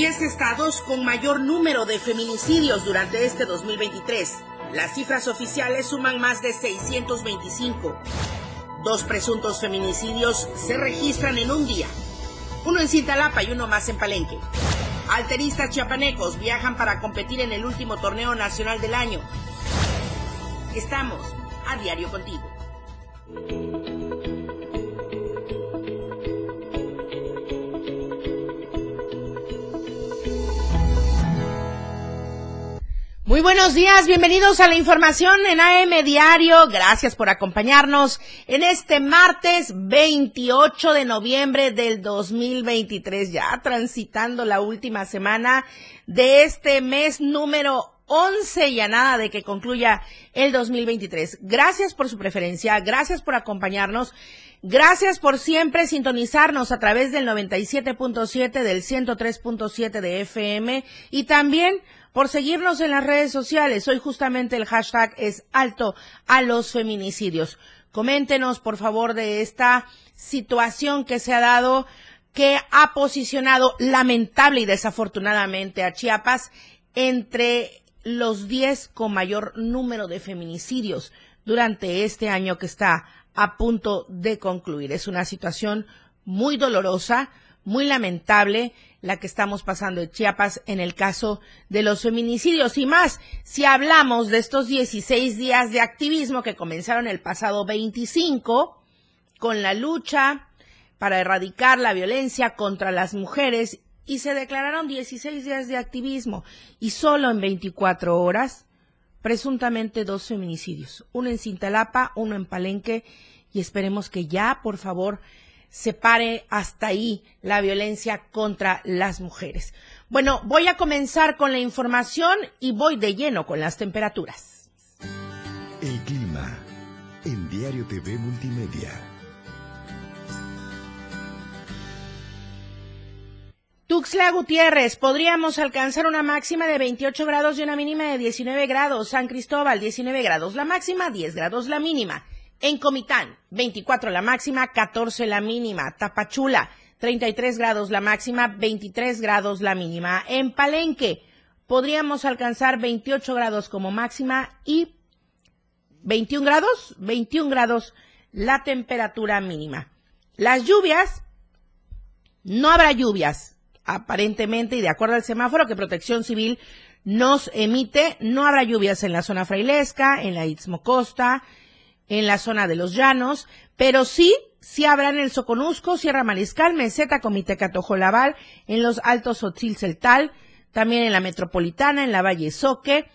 10 estados con mayor número de feminicidios durante este 2023. Las cifras oficiales suman más de 625. Dos presuntos feminicidios se registran en un día. Uno en Cintalapa y uno más en Palenque. Alteristas chiapanecos viajan para competir en el último torneo nacional del año. Estamos a diario contigo. Muy buenos días, bienvenidos a la información en AM Diario. Gracias por acompañarnos en este martes 28 de noviembre del 2023, ya transitando la última semana de este mes número 11 y a nada de que concluya el 2023. Gracias por su preferencia, gracias por acompañarnos. Gracias por siempre sintonizarnos a través del 97.7 del 103.7 de FM y también por seguirnos en las redes sociales. Hoy justamente el hashtag es alto a los feminicidios. Coméntenos, por favor, de esta situación que se ha dado, que ha posicionado lamentable y desafortunadamente a Chiapas entre los 10 con mayor número de feminicidios durante este año que está a punto de concluir. Es una situación muy dolorosa, muy lamentable la que estamos pasando en Chiapas en el caso de los feminicidios. Y más si hablamos de estos 16 días de activismo que comenzaron el pasado 25 con la lucha para erradicar la violencia contra las mujeres y se declararon 16 días de activismo y solo en 24 horas presuntamente dos feminicidios, uno en Cintalapa, uno en Palenque y esperemos que ya, por favor, se pare hasta ahí la violencia contra las mujeres. Bueno, voy a comenzar con la información y voy de lleno con las temperaturas. El clima en Diario TV Multimedia. Tuxtla Gutiérrez, podríamos alcanzar una máxima de 28 grados y una mínima de 19 grados. San Cristóbal, 19 grados la máxima, 10 grados la mínima. En Comitán, 24 la máxima, 14 la mínima. Tapachula, 33 grados la máxima, 23 grados la mínima. En Palenque, podríamos alcanzar 28 grados como máxima y 21 grados, 21 grados la temperatura mínima. Las lluvias, no habrá lluvias, aparentemente, y de acuerdo al semáforo que Protección Civil nos emite, no habrá lluvias en la zona frailesca, en la Istmo Costa, en la zona de los llanos, pero sí, sí habrá en el Soconusco, Sierra Mariscal, Meseta, Comiteca en los Altos Otzil Celtal, también en la Metropolitana, en la Valle Soque,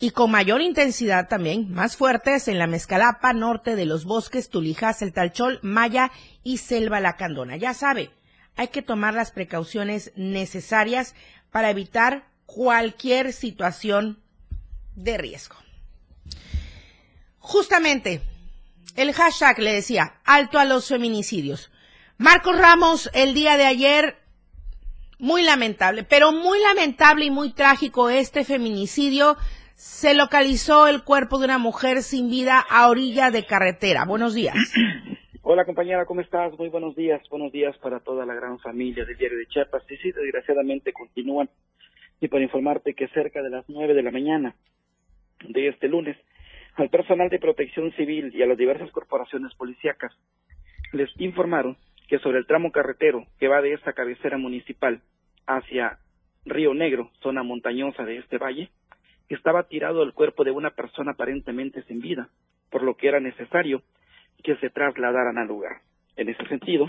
y con mayor intensidad también, más fuertes en la Mezcalapa, norte de los bosques, Tulijas, el Talchol, Maya y Selva Lacandona. Ya sabe, hay que tomar las precauciones necesarias para evitar cualquier situación de riesgo. Justamente, el hashtag le decía, alto a los feminicidios. Marcos Ramos, el día de ayer, muy lamentable, pero muy lamentable y muy trágico este feminicidio. Se localizó el cuerpo de una mujer sin vida a orilla de carretera. Buenos días. Hola compañera, ¿cómo estás? Muy buenos días. Buenos días para toda la gran familia del diario de Chiapas. Sí, sí, desgraciadamente continúan. Y para informarte que cerca de las nueve de la mañana de este lunes, al personal de protección civil y a las diversas corporaciones policíacas. Les informaron que sobre el tramo carretero que va de esta cabecera municipal hacia Río Negro, zona montañosa de este valle, estaba tirado el cuerpo de una persona aparentemente sin vida, por lo que era necesario que se trasladaran al lugar. En ese sentido,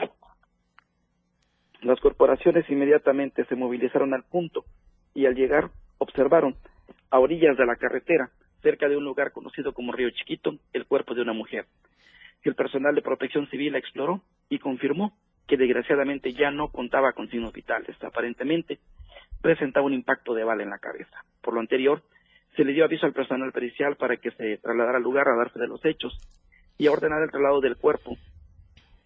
las corporaciones inmediatamente se movilizaron al punto y al llegar observaron a orillas de la carretera cerca de un lugar conocido como Río Chiquito, el cuerpo de una mujer. El personal de protección civil la exploró y confirmó que desgraciadamente ya no contaba con signos vitales. Aparentemente presentaba un impacto de bala en la cabeza. Por lo anterior, se le dio aviso al personal pericial para que se trasladara al lugar a darse de los hechos y a ordenar el traslado del cuerpo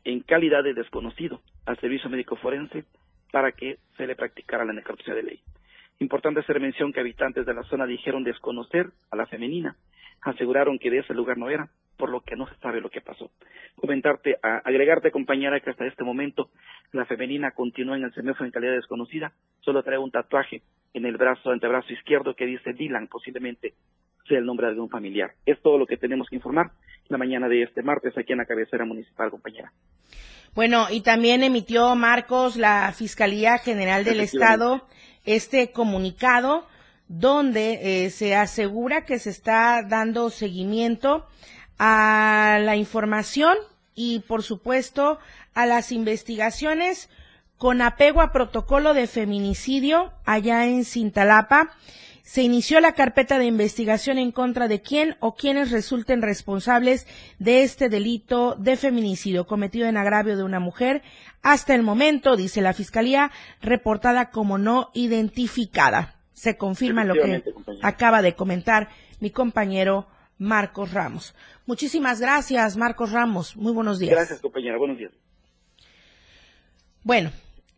en calidad de desconocido al servicio médico forense para que se le practicara la necropsia de ley. Importante hacer mención que habitantes de la zona dijeron desconocer a la femenina, aseguraron que de ese lugar no era por lo que no se sabe lo que pasó. Comentarte, agregarte, compañera, que hasta este momento la femenina continúa en el semáforo en calidad desconocida, solo trae un tatuaje en el brazo, antebrazo izquierdo que dice Dylan, posiblemente sea el nombre de algún familiar. Es todo lo que tenemos que informar la mañana de este martes aquí en la cabecera municipal, compañera. Bueno, y también emitió Marcos la Fiscalía General del Estado este comunicado donde eh, se asegura que se está dando seguimiento a la información y, por supuesto, a las investigaciones con apego a protocolo de feminicidio allá en Cintalapa. Se inició la carpeta de investigación en contra de quién o quienes resulten responsables de este delito de feminicidio cometido en agravio de una mujer. Hasta el momento, dice la Fiscalía, reportada como no identificada se confirma lo que acaba de comentar mi compañero Marcos Ramos. Muchísimas gracias, Marcos Ramos. Muy buenos días. Gracias, compañera. Buenos días. Bueno,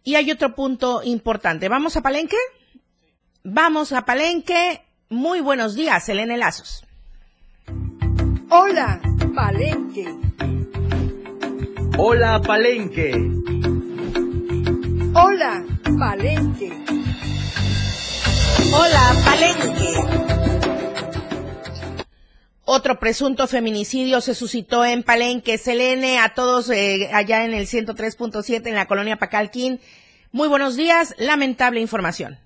y hay otro punto importante. ¿Vamos a Palenque? Vamos a Palenque. Muy buenos días, Elena Lazos. Hola, Palenque. Hola, Palenque. Hola, Palenque. Hola, Palenque. Otro presunto feminicidio se suscitó en Palenque. Selene, a todos eh, allá en el 103.7 en la colonia Pacalquín. Muy buenos días. Lamentable información.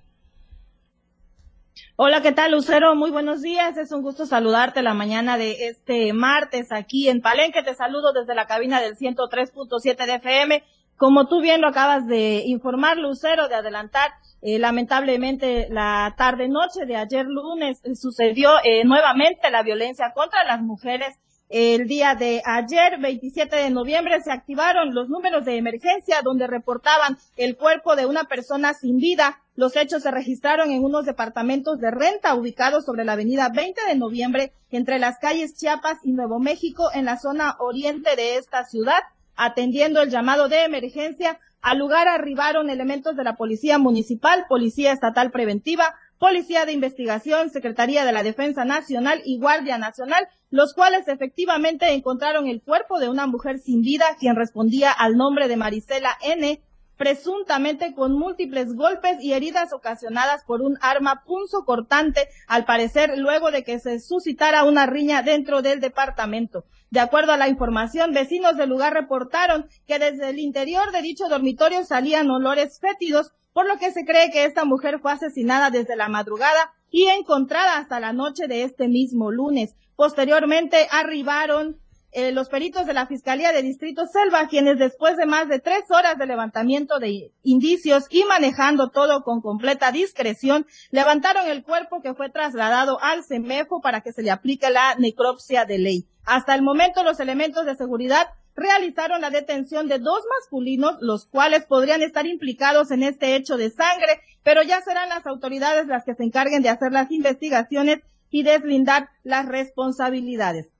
Hola, ¿qué tal, Lucero? Muy buenos días. Es un gusto saludarte la mañana de este martes aquí en Palenque. Te saludo desde la cabina del 103.7 de FM. Como tú bien lo acabas de informar, Lucero, de adelantar, eh, lamentablemente la tarde noche de ayer lunes sucedió eh, nuevamente la violencia contra las mujeres. El día de ayer, 27 de noviembre, se activaron los números de emergencia donde reportaban el cuerpo de una persona sin vida. Los hechos se registraron en unos departamentos de renta ubicados sobre la avenida 20 de noviembre entre las calles Chiapas y Nuevo México en la zona oriente de esta ciudad. Atendiendo el llamado de emergencia, al lugar arribaron elementos de la Policía Municipal, Policía Estatal Preventiva, Policía de Investigación, Secretaría de la Defensa Nacional y Guardia Nacional, los cuales efectivamente encontraron el cuerpo de una mujer sin vida, quien respondía al nombre de Marisela N., presuntamente con múltiples golpes y heridas ocasionadas por un arma punzo cortante, al parecer luego de que se suscitara una riña dentro del departamento. De acuerdo a la información, vecinos del lugar reportaron que desde el interior de dicho dormitorio salían olores fétidos, por lo que se cree que esta mujer fue asesinada desde la madrugada y encontrada hasta la noche de este mismo lunes. Posteriormente arribaron eh, los peritos de la Fiscalía de Distrito Selva, quienes después de más de tres horas de levantamiento de indicios y manejando todo con completa discreción, levantaron el cuerpo que fue trasladado al CEMEFO para que se le aplique la necropsia de ley. Hasta el momento, los elementos de seguridad realizaron la detención de dos masculinos, los cuales podrían estar implicados en este hecho de sangre, pero ya serán las autoridades las que se encarguen de hacer las investigaciones y deslindar las responsabilidades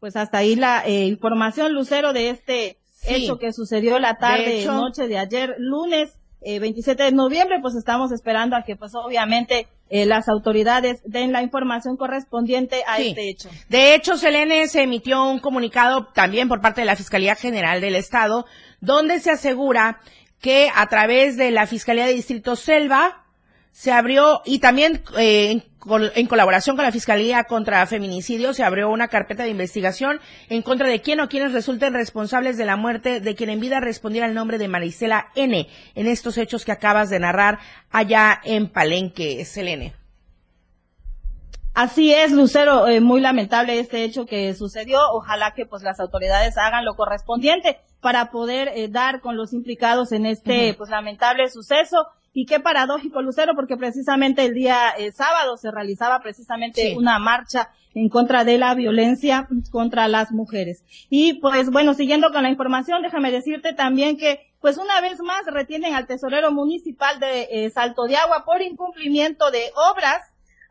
pues hasta ahí la eh, información, Lucero, de este hecho que sucedió la tarde, noche de ayer, lunes. 27 eh, de noviembre, pues estamos esperando a que, pues obviamente, eh, las autoridades den la información correspondiente a este hecho. De hecho, Selene se emitió un comunicado también por parte de la Fiscalía General del Estado, donde se asegura que a través de la Fiscalía de Distrito Selva se abrió y también eh, en colaboración con la Fiscalía contra Feminicidio, se abrió una carpeta de investigación en contra de quién o quienes resulten responsables de la muerte de quien en vida respondiera el nombre de Marisela N. en estos hechos que acabas de narrar allá en Palenque, Selene. Así es, Lucero, eh, muy lamentable este hecho que sucedió. Ojalá que pues las autoridades hagan lo correspondiente para poder eh, dar con los implicados en este pues lamentable suceso. Y qué paradójico, Lucero, porque precisamente el día eh, sábado se realizaba precisamente una marcha en contra de la violencia contra las mujeres. Y pues bueno, siguiendo con la información, déjame decirte también que pues una vez más retienen al tesorero municipal de eh, Salto de Agua por incumplimiento de obras.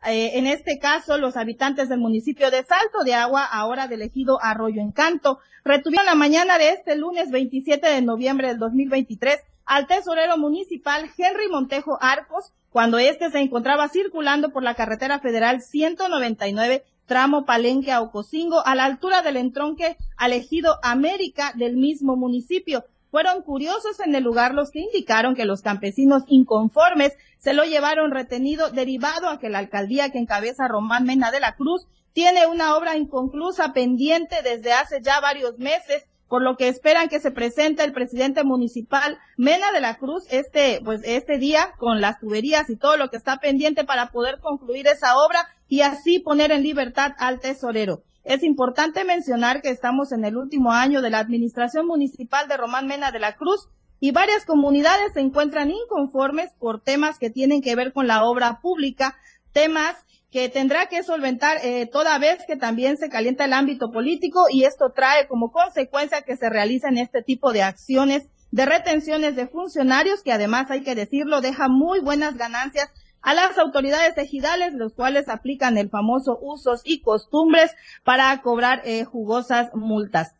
Eh, en este caso, los habitantes del municipio de Salto de Agua, ahora del ejido Arroyo Encanto, retuvieron la mañana de este lunes 27 de noviembre del 2023 al tesorero municipal Henry Montejo Arcos cuando éste se encontraba circulando por la carretera federal 199 tramo Palenque a Ocosingo, a la altura del entronque al ejido América del mismo municipio. Fueron curiosos en el lugar los que indicaron que los campesinos inconformes se lo llevaron retenido derivado a que la alcaldía que encabeza Román Mena de la Cruz tiene una obra inconclusa pendiente desde hace ya varios meses por lo que esperan que se presente el presidente municipal Mena de la Cruz este, pues este día con las tuberías y todo lo que está pendiente para poder concluir esa obra y así poner en libertad al tesorero. Es importante mencionar que estamos en el último año de la administración municipal de Román Mena de la Cruz y varias comunidades se encuentran inconformes por temas que tienen que ver con la obra pública, temas que tendrá que solventar eh, toda vez que también se calienta el ámbito político y esto trae como consecuencia que se realicen este tipo de acciones de retenciones de funcionarios que además hay que decirlo deja muy buenas ganancias a las autoridades ejidales, los cuales aplican el famoso usos y costumbres para cobrar eh, jugosas multas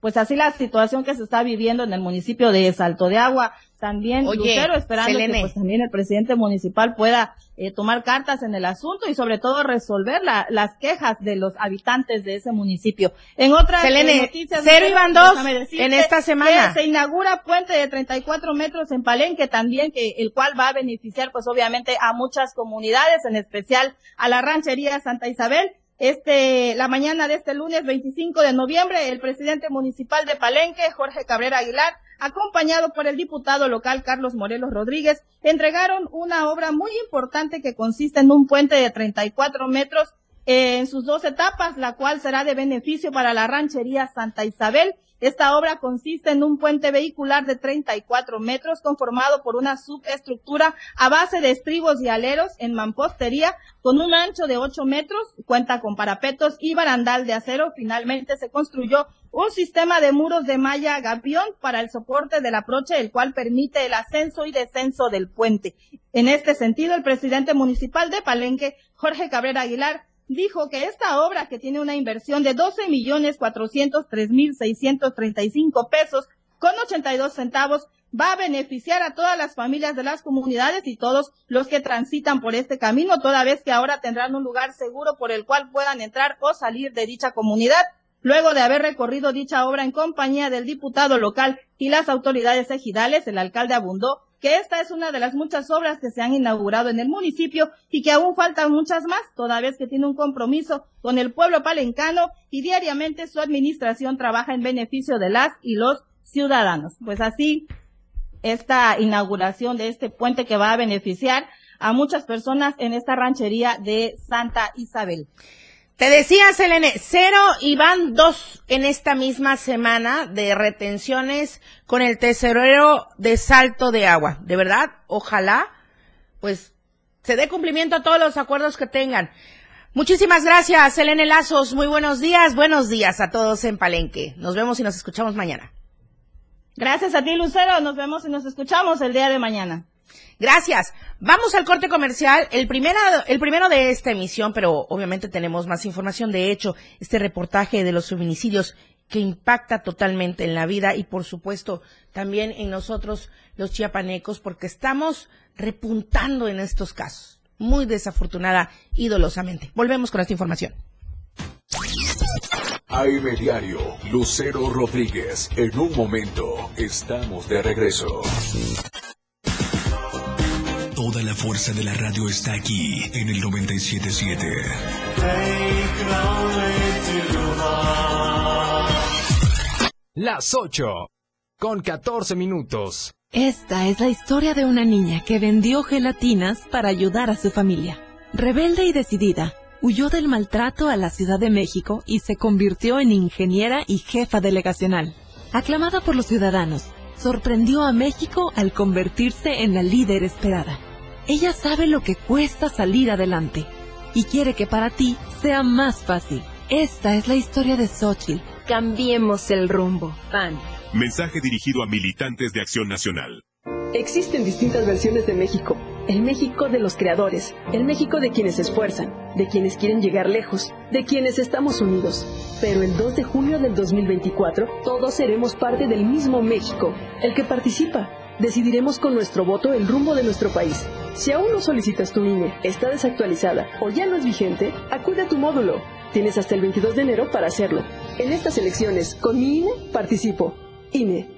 pues así la situación que se está viviendo en el municipio de Salto de Agua. También Lucero esperando que pues, también el presidente municipal pueda eh, tomar cartas en el asunto y sobre todo resolver las quejas de los habitantes de ese municipio. En otras eh, noticias, cero iban dos en esta semana. se inaugura puente de 34 metros en Palenque también, que el cual va a beneficiar pues obviamente a muchas comunidades, en especial a la ranchería Santa Isabel este, la mañana de este lunes 25 de noviembre, el presidente municipal de Palenque, Jorge Cabrera Aguilar, acompañado por el diputado local Carlos Morelos Rodríguez, entregaron una obra muy importante que consiste en un puente de 34 metros en sus dos etapas, la cual será de beneficio para la ranchería Santa Isabel esta obra consiste en un puente vehicular de 34 metros conformado por una subestructura a base de estribos y aleros en mampostería con un ancho de 8 metros, cuenta con parapetos y barandal de acero. Finalmente se construyó un sistema de muros de malla gavión para el soporte del aproche, el cual permite el ascenso y descenso del puente. En este sentido, el presidente municipal de Palenque, Jorge Cabrera Aguilar, dijo que esta obra, que tiene una inversión de 12 millones 403 mil 635 pesos con 82 centavos, va a beneficiar a todas las familias de las comunidades y todos los que transitan por este camino, toda vez que ahora tendrán un lugar seguro por el cual puedan entrar o salir de dicha comunidad. Luego de haber recorrido dicha obra en compañía del diputado local y las autoridades ejidales, el alcalde abundó que esta es una de las muchas obras que se han inaugurado en el municipio y que aún faltan muchas más, toda vez que tiene un compromiso con el pueblo palencano y diariamente su administración trabaja en beneficio de las y los ciudadanos. Pues así, esta inauguración de este puente que va a beneficiar a muchas personas en esta ranchería de Santa Isabel. Te decía, Selene, cero y van dos en esta misma semana de retenciones con el tesorero de salto de agua. De verdad, ojalá, pues, se dé cumplimiento a todos los acuerdos que tengan. Muchísimas gracias, Selene Lazos. Muy buenos días. Buenos días a todos en Palenque. Nos vemos y nos escuchamos mañana. Gracias a ti, Lucero. Nos vemos y nos escuchamos el día de mañana. Gracias. Vamos al corte comercial, el primero, el primero de esta emisión, pero obviamente tenemos más información. De hecho, este reportaje de los feminicidios que impacta totalmente en la vida y por supuesto también en nosotros los chiapanecos porque estamos repuntando en estos casos. Muy desafortunada y dolosamente. Volvemos con esta información. AM Diario, Lucero Rodríguez. En un momento, estamos de regreso. Toda la fuerza de la radio está aquí en el 977. Las 8 con 14 minutos. Esta es la historia de una niña que vendió gelatinas para ayudar a su familia. Rebelde y decidida, huyó del maltrato a la Ciudad de México y se convirtió en ingeniera y jefa delegacional. Aclamada por los ciudadanos, sorprendió a México al convertirse en la líder esperada. Ella sabe lo que cuesta salir adelante y quiere que para ti sea más fácil. Esta es la historia de Xochitl. Cambiemos el rumbo. PAN. Mensaje dirigido a militantes de Acción Nacional. Existen distintas versiones de México. El México de los creadores, el México de quienes se esfuerzan, de quienes quieren llegar lejos, de quienes estamos unidos. Pero el 2 de junio del 2024, todos seremos parte del mismo México, el que participa decidiremos con nuestro voto el rumbo de nuestro país. Si aún no solicitas tu INE, está desactualizada o ya no es vigente, acude a tu módulo Tienes hasta el 22 de enero para hacerlo. En estas elecciones, con mi INE, participo. INE.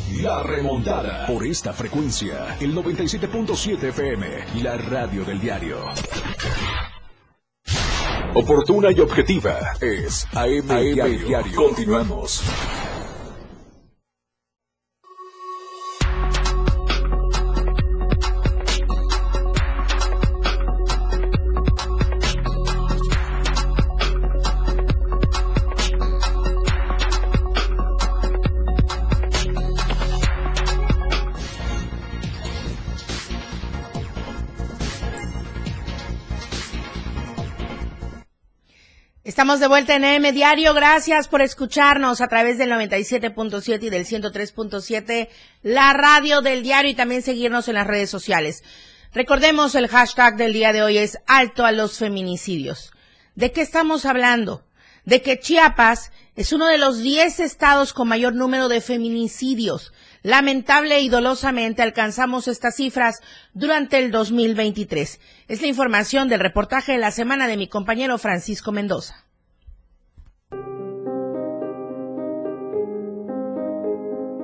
La remontada. Por esta frecuencia, el 97.7 FM, la radio del diario. Oportuna y objetiva es AM, diario. Continuamos. De vuelta en AM Diario. Gracias por escucharnos a través del 97.7 y del 103.7, la radio del diario y también seguirnos en las redes sociales. Recordemos el hashtag del día de hoy es alto a los feminicidios. ¿De qué estamos hablando? De que Chiapas es uno de los 10 estados con mayor número de feminicidios. Lamentable y dolosamente alcanzamos estas cifras durante el 2023. Es la información del reportaje de la semana de mi compañero Francisco Mendoza.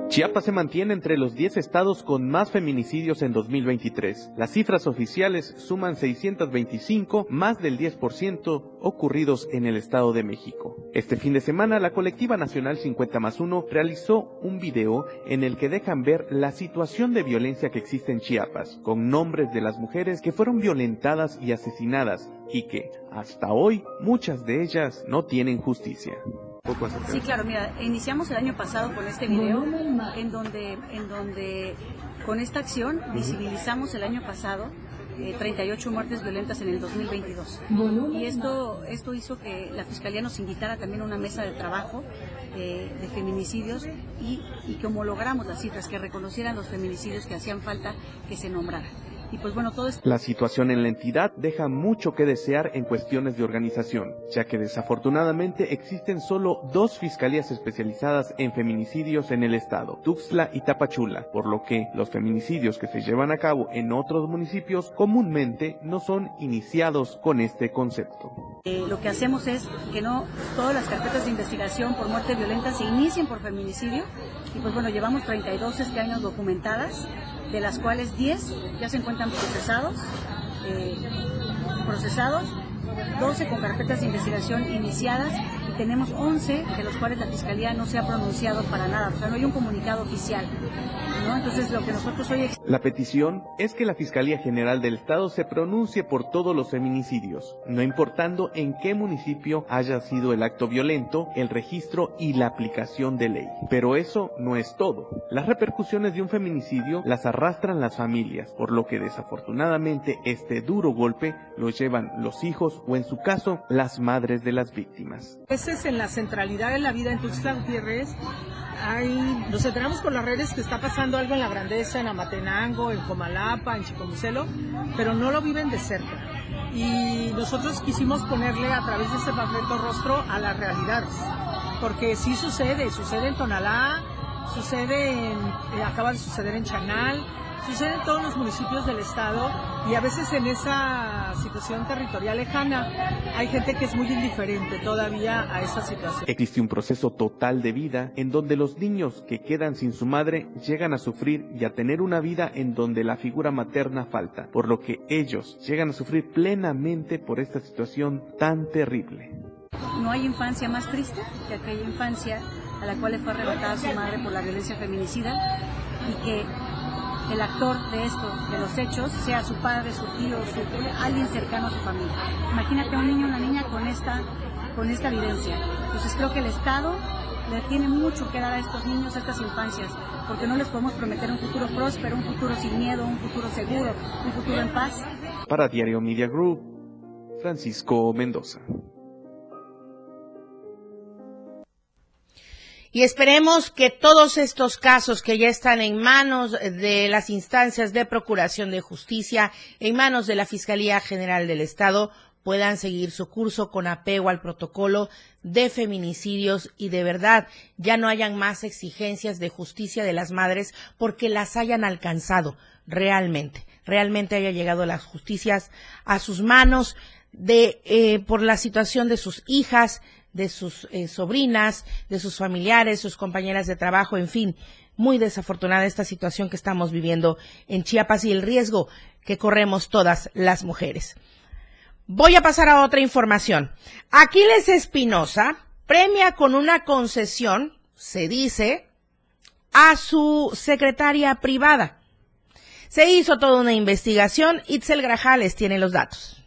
Chiapas se mantiene entre los 10 estados con más feminicidios en 2023. Las cifras oficiales suman 625, más del 10% ocurridos en el Estado de México. Este fin de semana, la colectiva nacional 50 más 1 realizó un video en el que dejan ver la situación de violencia que existe en Chiapas, con nombres de las mujeres que fueron violentadas y asesinadas y que, hasta hoy, muchas de ellas no tienen justicia. Sí, claro, mira, iniciamos el año pasado con este video en donde, en donde con esta acción visibilizamos el año pasado 38 eh, muertes violentas en el 2022. Y esto, esto hizo que la Fiscalía nos invitara también a una mesa de trabajo eh, de feminicidios y, y que homologáramos las cifras, que reconocieran los feminicidios que hacían falta que se nombraran. Pues la situación en la entidad deja mucho que desear en cuestiones de organización, ya que desafortunadamente existen solo dos fiscalías especializadas en feminicidios en el estado, Tuxtla y Tapachula, por lo que los feminicidios que se llevan a cabo en otros municipios comúnmente no son iniciados con este concepto. Eh, lo que hacemos es que no todas las carpetas de investigación por muerte violenta se inicien por feminicidio y pues bueno, llevamos 32 este año documentadas de las cuales 10 ya se encuentran procesados, eh, procesados, 12 con carpetas de investigación iniciadas tenemos 11 de los cuales la Fiscalía no se ha pronunciado para nada, o sea, no hay un comunicado oficial. Entonces, lo que nosotros hoy... La petición es que la Fiscalía General del Estado se pronuncie por todos los feminicidios, no importando en qué municipio haya sido el acto violento, el registro y la aplicación de ley. Pero eso no es todo. Las repercusiones de un feminicidio las arrastran las familias, por lo que desafortunadamente este duro golpe lo llevan los hijos o en su caso las madres de las víctimas. Es en la centralidad de la vida en Tuxtla Gutiérrez hay, nos enteramos por las redes que está pasando algo en la grandeza, en Amatenango, en Comalapa, en Chicomucelo, pero no lo viven de cerca. Y nosotros quisimos ponerle a través de ese panfleto rostro a las realidades, porque sí sucede, sucede en Tonalá, sucede en, acaba de suceder en Chanal, sucede en todos los municipios del estado y a veces en esa situación territorial lejana hay gente que es muy indiferente todavía a esa situación. Existe un proceso total de vida en donde los niños que quedan sin su madre llegan a sufrir y a tener una vida en donde la figura materna falta, por lo que ellos llegan a sufrir plenamente por esta situación tan terrible. No hay infancia más triste que aquella infancia a la cual le fue arrebatada su madre por la violencia feminicida y que el actor de esto, de los hechos, sea su padre, su tío, su, alguien cercano a su familia. Imagínate un niño una niña con esta, con esta evidencia. Entonces creo que el Estado le tiene mucho que dar a estos niños, a estas infancias, porque no les podemos prometer un futuro próspero, un futuro sin miedo, un futuro seguro, un futuro en paz. Para Diario Media Group, Francisco Mendoza. Y esperemos que todos estos casos que ya están en manos de las instancias de procuración de justicia, en manos de la Fiscalía General del Estado, puedan seguir su curso con apego al protocolo de feminicidios y de verdad ya no hayan más exigencias de justicia de las madres porque las hayan alcanzado realmente, realmente haya llegado las justicias a sus manos de eh, por la situación de sus hijas, de sus eh, sobrinas, de sus familiares, sus compañeras de trabajo, en fin, muy desafortunada esta situación que estamos viviendo en Chiapas y el riesgo que corremos todas las mujeres. Voy a pasar a otra información. Aquiles Espinosa premia con una concesión, se dice, a su secretaria privada. Se hizo toda una investigación. Itzel Grajales tiene los datos.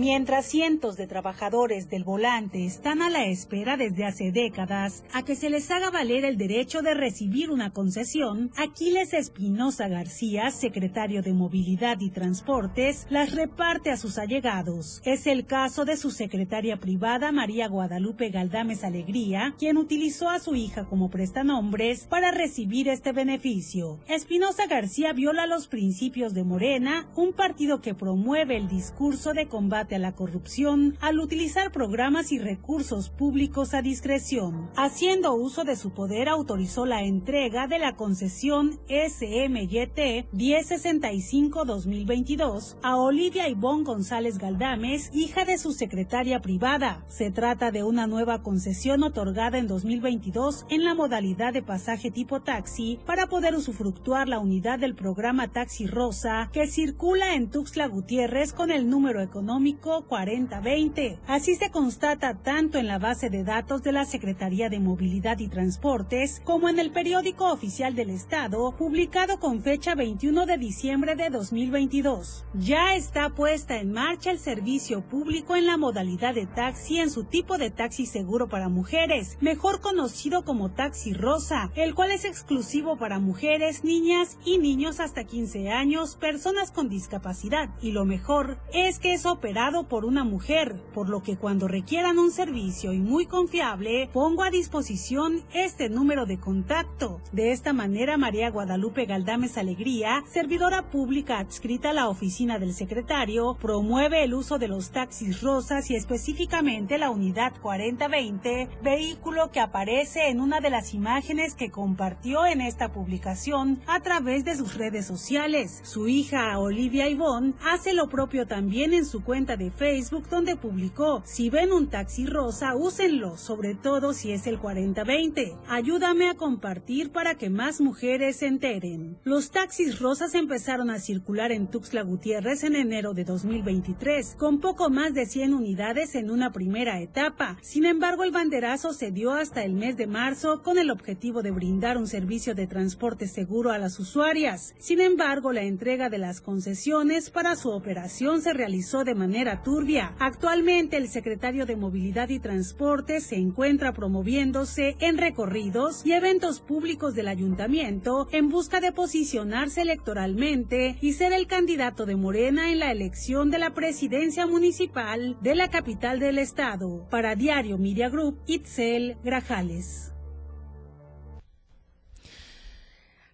Mientras cientos de trabajadores del volante están a la espera desde hace décadas a que se les haga valer el derecho de recibir una concesión, Aquiles Espinosa García, secretario de Movilidad y Transportes, las reparte a sus allegados. Es el caso de su secretaria privada María Guadalupe Galdames Alegría, quien utilizó a su hija como prestanombres para recibir este beneficio. Espinosa García viola los principios de Morena, un partido que promueve el discurso de combate a la corrupción al utilizar programas y recursos públicos a discreción. Haciendo uso de su poder autorizó la entrega de la concesión SMYT 1065-2022 a Olivia Ivonne González Galdames, hija de su secretaria privada. Se trata de una nueva concesión otorgada en 2022 en la modalidad de pasaje tipo taxi para poder usufructuar la unidad del programa Taxi Rosa que circula en Tuxtla Gutiérrez con el número económico 4020. Así se constata tanto en la base de datos de la Secretaría de Movilidad y Transportes como en el periódico oficial del Estado, publicado con fecha 21 de diciembre de 2022. Ya está puesta en marcha el servicio público en la modalidad de taxi en su tipo de taxi seguro para mujeres, mejor conocido como taxi rosa, el cual es exclusivo para mujeres, niñas y niños hasta 15 años, personas con discapacidad. Y lo mejor es que es operado por una mujer, por lo que cuando requieran un servicio y muy confiable, pongo a disposición este número de contacto. De esta manera, María Guadalupe Galdames Alegría, servidora pública adscrita a la oficina del secretario, promueve el uso de los taxis rosas y específicamente la unidad 4020, vehículo que aparece en una de las imágenes que compartió en esta publicación a través de sus redes sociales. Su hija Olivia Ivonne hace lo propio también en su cuenta de Facebook donde publicó, si ven un taxi rosa, úsenlo, sobre todo si es el 4020. Ayúdame a compartir para que más mujeres se enteren. Los taxis rosas empezaron a circular en Tuxtla Gutiérrez en enero de 2023, con poco más de 100 unidades en una primera etapa. Sin embargo, el banderazo se dio hasta el mes de marzo con el objetivo de brindar un servicio de transporte seguro a las usuarias. Sin embargo, la entrega de las concesiones para su operación se realizó de manera turbia. Actualmente el secretario de Movilidad y Transporte se encuentra promoviéndose en recorridos y eventos públicos del ayuntamiento en busca de posicionarse electoralmente y ser el candidato de Morena en la elección de la presidencia municipal de la capital del estado. Para Diario Media Group, Itzel Grajales.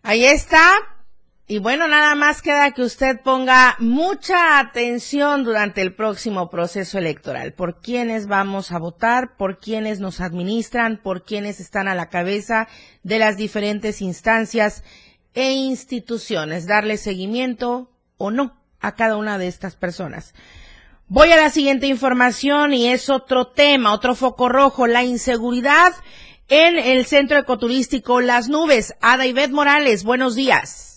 Ahí está Y bueno, nada más queda que usted ponga mucha atención durante el próximo proceso electoral. Por quiénes vamos a votar, por quiénes nos administran, por quiénes están a la cabeza de las diferentes instancias e instituciones. Darle seguimiento o no a cada una de estas personas. Voy a la siguiente información y es otro tema, otro foco rojo, la inseguridad en el centro ecoturístico Las Nubes. Ada Ivette Morales, buenos días.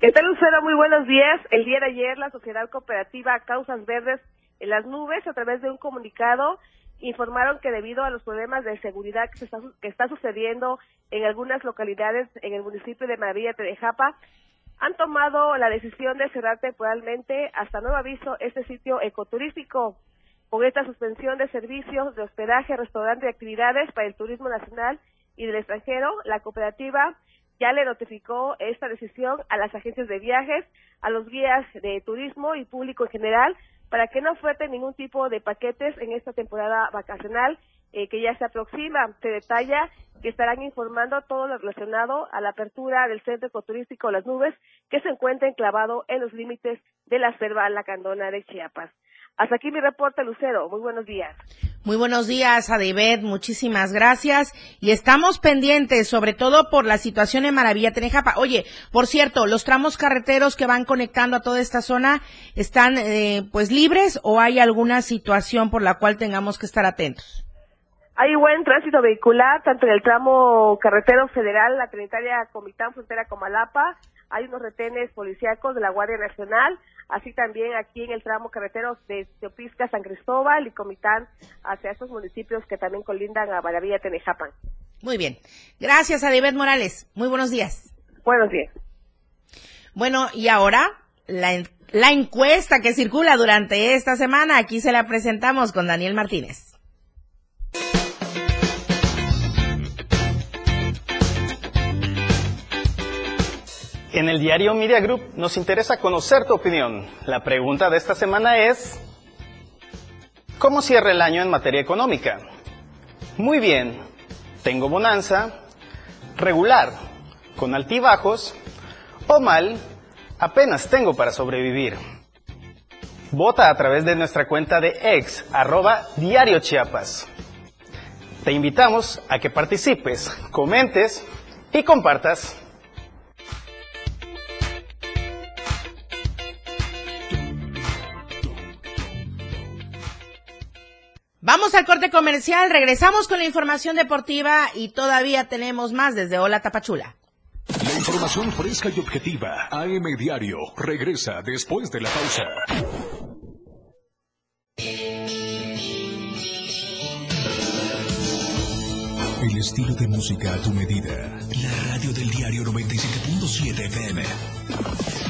¿Qué? Muy buenos días. El día de ayer, la Sociedad Cooperativa Causas Verdes en las Nubes, a través de un comunicado, informaron que debido a los problemas de seguridad que, está, que está sucediendo en algunas localidades en el municipio de Maravilla Tejapa, han tomado la decisión de cerrar temporalmente hasta nuevo aviso este sitio ecoturístico. Con esta suspensión de servicios de hospedaje, restaurante y actividades para el turismo nacional y del extranjero, la cooperativa ya le notificó esta decisión a las agencias de viajes, a los guías de turismo y público en general, para que no oferten ningún tipo de paquetes en esta temporada vacacional eh, que ya se aproxima. Se detalla que estarán informando todo lo relacionado a la apertura del centro ecoturístico Las Nubes, que se encuentra enclavado en los límites de la selva lacandona de Chiapas. Hasta aquí mi reporte, Lucero. Muy buenos días. Muy buenos días, Adibet. Muchísimas gracias. Y estamos pendientes, sobre todo por la situación en Maravilla Tenejapa. Oye, por cierto, los tramos carreteros que van conectando a toda esta zona están, eh, pues, libres o hay alguna situación por la cual tengamos que estar atentos? Hay buen tránsito vehicular, tanto en el tramo carretero federal, la Trinitaria Comitán, frontera Comalapa, hay unos retenes policíacos de la Guardia Nacional, así también aquí en el tramo carretero de Teopisca, San Cristóbal y Comitán, hacia estos municipios que también colindan a Maravilla, Tenejapan. Muy bien. Gracias, Adibet Morales. Muy buenos días. Buenos días. Bueno, y ahora la, la encuesta que circula durante esta semana, aquí se la presentamos con Daniel Martínez. En el diario Media Group nos interesa conocer tu opinión. La pregunta de esta semana es, ¿cómo cierra el año en materia económica? Muy bien, tengo bonanza, regular, con altibajos, o mal, apenas tengo para sobrevivir. Vota a través de nuestra cuenta de ex, arroba diario Chiapas. Te invitamos a que participes, comentes y compartas. Vamos al corte comercial, regresamos con la información deportiva y todavía tenemos más desde Hola Tapachula. La información fresca y objetiva, AM Diario, regresa después de la pausa. El estilo de música a tu medida. La radio del diario 97.7 FM.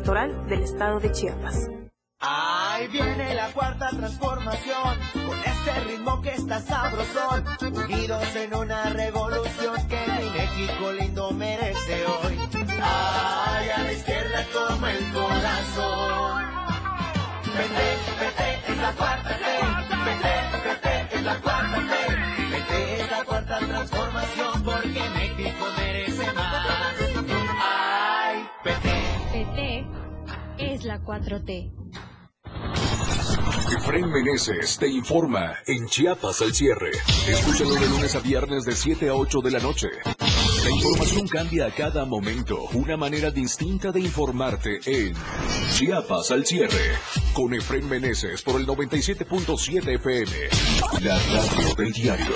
del Estado de Chiapas. Ahí viene la cuarta transformación, con este ritmo que está sabrosón, unidos en una revolución que mi México lindo merece hoy. Ay, a la izquierda toma el corazón. Vete, vete, es la cuarta 4T. Efraín Meneses te informa en Chiapas al cierre. Escúchalo de lunes a viernes de 7 a 8 de la noche. La información cambia a cada momento. Una manera distinta de informarte en Chiapas al cierre. Con Efraín Meneses por el 97.7 FM. La radio del diario.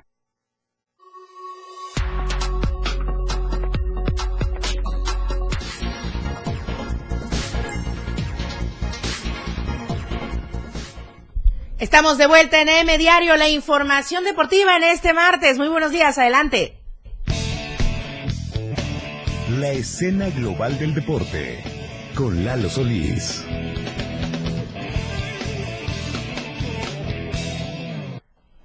Estamos de vuelta en M Diario, la información deportiva en este martes. Muy buenos días, adelante. La escena global del deporte con Lalo Solís.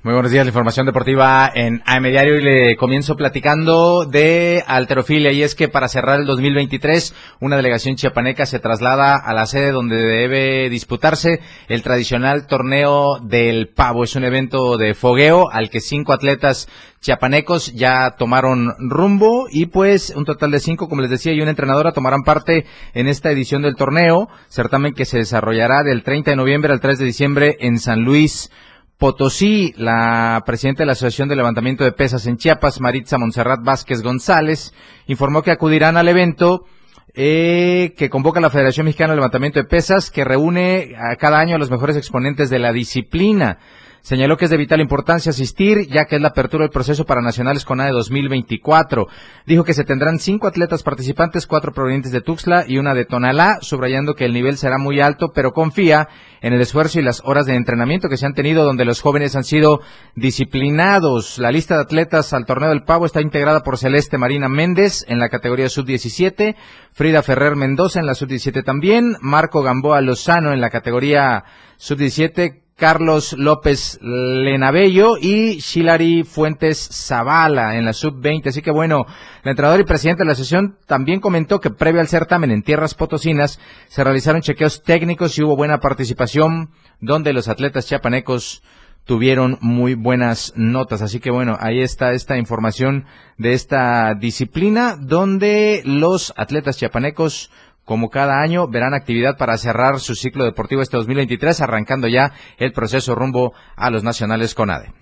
Muy buenos días, la información deportiva en AM Diario y le comienzo platicando de alterofilia y es que para cerrar el 2023 una delegación chiapaneca se traslada a la sede donde debe disputarse el tradicional torneo del pavo. Es un evento de fogueo al que cinco atletas chiapanecos ya tomaron rumbo y pues un total de cinco, como les decía, y una entrenadora tomarán parte en esta edición del torneo, certamen que se desarrollará del 30 de noviembre al 3 de diciembre en San Luis. Potosí, la presidenta de la Asociación de Levantamiento de Pesas en Chiapas, Maritza Montserrat Vázquez González, informó que acudirán al evento eh, que convoca la Federación Mexicana de Levantamiento de Pesas, que reúne a cada año a los mejores exponentes de la disciplina. Señaló que es de vital importancia asistir, ya que es la apertura del proceso para Nacionales con A de 2024. Dijo que se tendrán cinco atletas participantes, cuatro provenientes de Tuxtla y una de Tonalá, subrayando que el nivel será muy alto, pero confía en el esfuerzo y las horas de entrenamiento que se han tenido, donde los jóvenes han sido disciplinados. La lista de atletas al torneo del Pavo está integrada por Celeste Marina Méndez en la categoría sub-17, Frida Ferrer Mendoza en la sub-17 también, Marco Gamboa Lozano en la categoría sub-17, Carlos López Lenabello y Shilari Fuentes Zavala en la sub-20. Así que bueno, la entrenador y presidente de la sesión también comentó que previo al certamen en tierras potosinas se realizaron chequeos técnicos y hubo buena participación donde los atletas chiapanecos tuvieron muy buenas notas. Así que bueno, ahí está esta información de esta disciplina donde los atletas chiapanecos como cada año, verán actividad para cerrar su ciclo deportivo este 2023, arrancando ya el proceso rumbo a los nacionales con ADE.